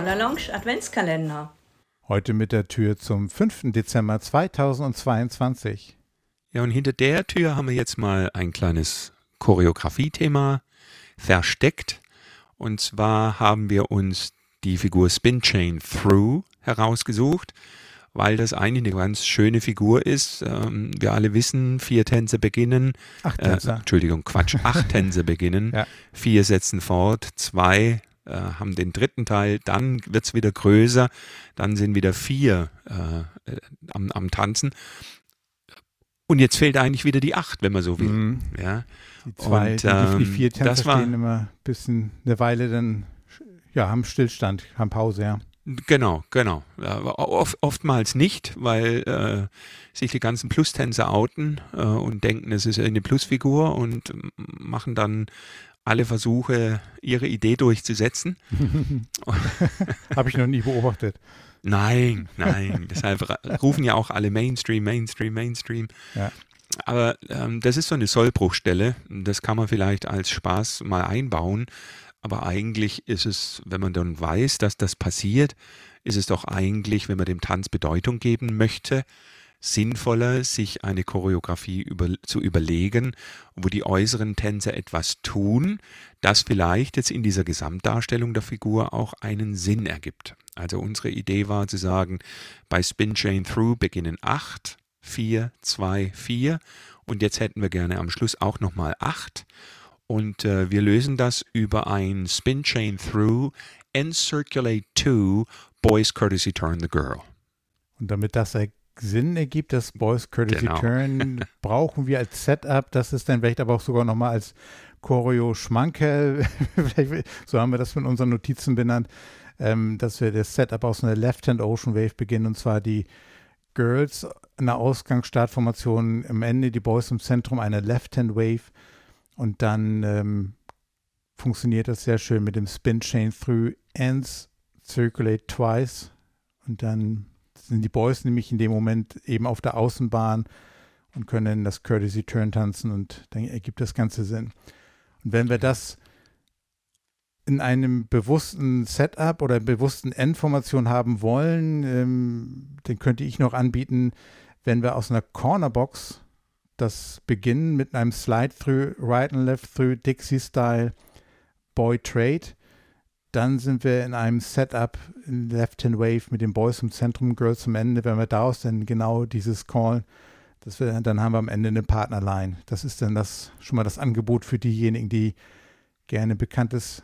Corner Lounge Adventskalender. Heute mit der Tür zum 5. Dezember 2022. Ja, und hinter der Tür haben wir jetzt mal ein kleines Choreografie-Thema versteckt. Und zwar haben wir uns die Figur Spin Chain Through herausgesucht, weil das eigentlich eine ganz schöne Figur ist. Ähm, wir alle wissen, vier Tänze beginnen. Acht Äh, Tänzer. Entschuldigung, Quatsch, acht Tänze beginnen. Ja. Vier setzen fort, zwei äh, haben den dritten Teil, dann wird es wieder größer, dann sind wieder vier äh, äh, am, am Tanzen. Und jetzt fehlt eigentlich wieder die acht, wenn man so will. Mhm. Ja. Die zwei, Und, die, die ähm, vier Tänzer das war- stehen immer ein bisschen eine Weile dann, ja, haben Stillstand, haben Pause, ja. Genau, genau. Oft, oftmals nicht, weil äh, sich die ganzen Plus-Tänzer outen äh, und denken, es ist eine Plusfigur und ähm, machen dann alle Versuche, ihre Idee durchzusetzen. Habe ich noch nie beobachtet. Nein, nein. Deshalb rufen ja auch alle Mainstream, Mainstream, Mainstream. Ja. Aber ähm, das ist so eine Sollbruchstelle. Das kann man vielleicht als Spaß mal einbauen. Aber eigentlich ist es, wenn man dann weiß, dass das passiert, ist es doch eigentlich, wenn man dem Tanz Bedeutung geben möchte, sinnvoller, sich eine Choreografie über, zu überlegen, wo die äußeren Tänzer etwas tun, das vielleicht jetzt in dieser Gesamtdarstellung der Figur auch einen Sinn ergibt. Also unsere Idee war zu sagen, bei Spin Chain Through beginnen 8, 4, 2, 4 und jetzt hätten wir gerne am Schluss auch nochmal 8 und äh, wir lösen das über ein Spin Chain Through and Circulate 2 Boys Courtesy Turn the Girl. Und damit das er Sinn ergibt, das Boys Courtesy Genau. Turn, brauchen wir als Setup, das ist dann vielleicht aber auch sogar nochmal als Choreo Schmankerl, so haben wir das von unseren Notizen benannt, ähm, dass wir das Setup aus einer Left-Hand Ocean Wave beginnen und zwar die Girls in der Ausgangsstartformation am Ende, die Boys im Zentrum, eine Left-Hand Wave. Und dann ähm, funktioniert das sehr schön mit dem Spin Chain Through Ends Circulate Twice und dann sind die Boys nämlich in dem Moment eben auf der Außenbahn und können das Courtesy Turn tanzen und dann ergibt das Ganze Sinn. Und wenn wir das in einem bewussten Setup oder bewussten Endformation haben wollen, ähm, dann könnte ich noch anbieten, wenn wir aus einer Cornerbox das beginnen mit einem Slide-Through, Right and Left Through, Dixie-Style, Boy Trade, dann sind wir in einem Setup in Left-Hand Wave mit den Boys im Zentrum, Girls am Ende. Wenn wir daraus dann genau dieses Call, das wir, dann haben wir am Ende eine Partnerline. Das ist dann das schon mal das Angebot für diejenigen, die gerne bekanntes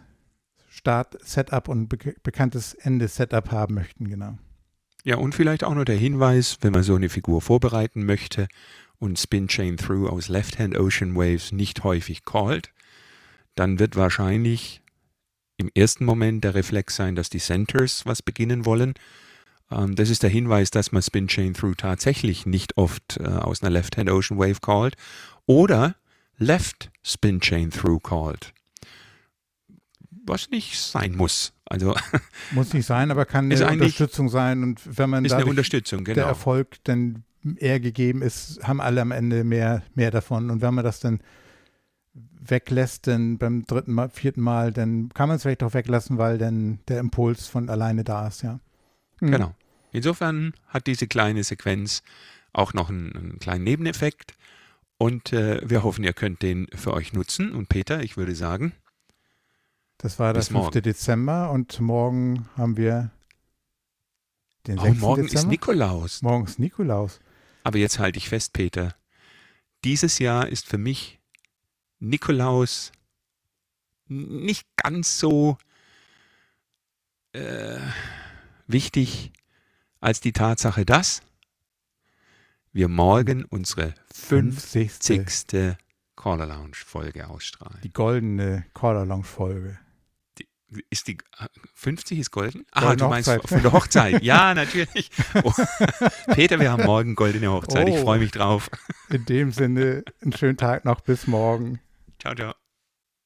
Start-Setup und be bekanntes Ende-Setup haben möchten, genau. Ja, und vielleicht auch noch der Hinweis, wenn man so eine Figur vorbereiten möchte und Spin Chain Through aus Left-Hand Ocean Waves nicht häufig called, dann wird wahrscheinlich im ersten Moment der Reflex sein, dass die Centers was beginnen wollen. Ähm, das ist der Hinweis, dass man Spin Chain Through tatsächlich nicht oft äh, aus einer Left-Hand Ocean Wave called oder Left Spin Chain Through called. Was nicht sein muss. Also Muss nicht sein, aber kann eine Unterstützung sein. Und wenn man ist eine Unterstützung, der genau. Erfolg dann eher gegeben ist, haben alle am Ende mehr, mehr davon. Und wenn man das dann weglässt, dann beim dritten Mal, vierten Mal, dann kann man es vielleicht auch weglassen, weil dann der Impuls von alleine da ist, ja. Mhm. Genau. Insofern hat diese kleine Sequenz auch noch einen, einen kleinen Nebeneffekt und äh, wir hoffen, ihr könnt den für euch nutzen. Und Peter, ich würde sagen, Das war der Bis 5. morgen. Dezember und morgen haben wir den 6. oh, morgen Dezember. ist Nikolaus. morgen ist Nikolaus. Aber jetzt halte ich fest, Peter. Dieses Jahr ist für mich Nikolaus nicht ganz so äh, wichtig als die Tatsache, dass wir morgen unsere 50. 50. Caller Lounge Folge ausstrahlen. Die goldene Caller Lounge Folge. Ist die 50 ist golden? Ah, Goldene du meinst Hochzeit. von der Hochzeit. Ja, natürlich. Oh. Peter, wir haben morgen goldene Hochzeit. Ich Oh. freue mich drauf. In dem Sinne, einen schönen Tag noch. Bis morgen.，ciao。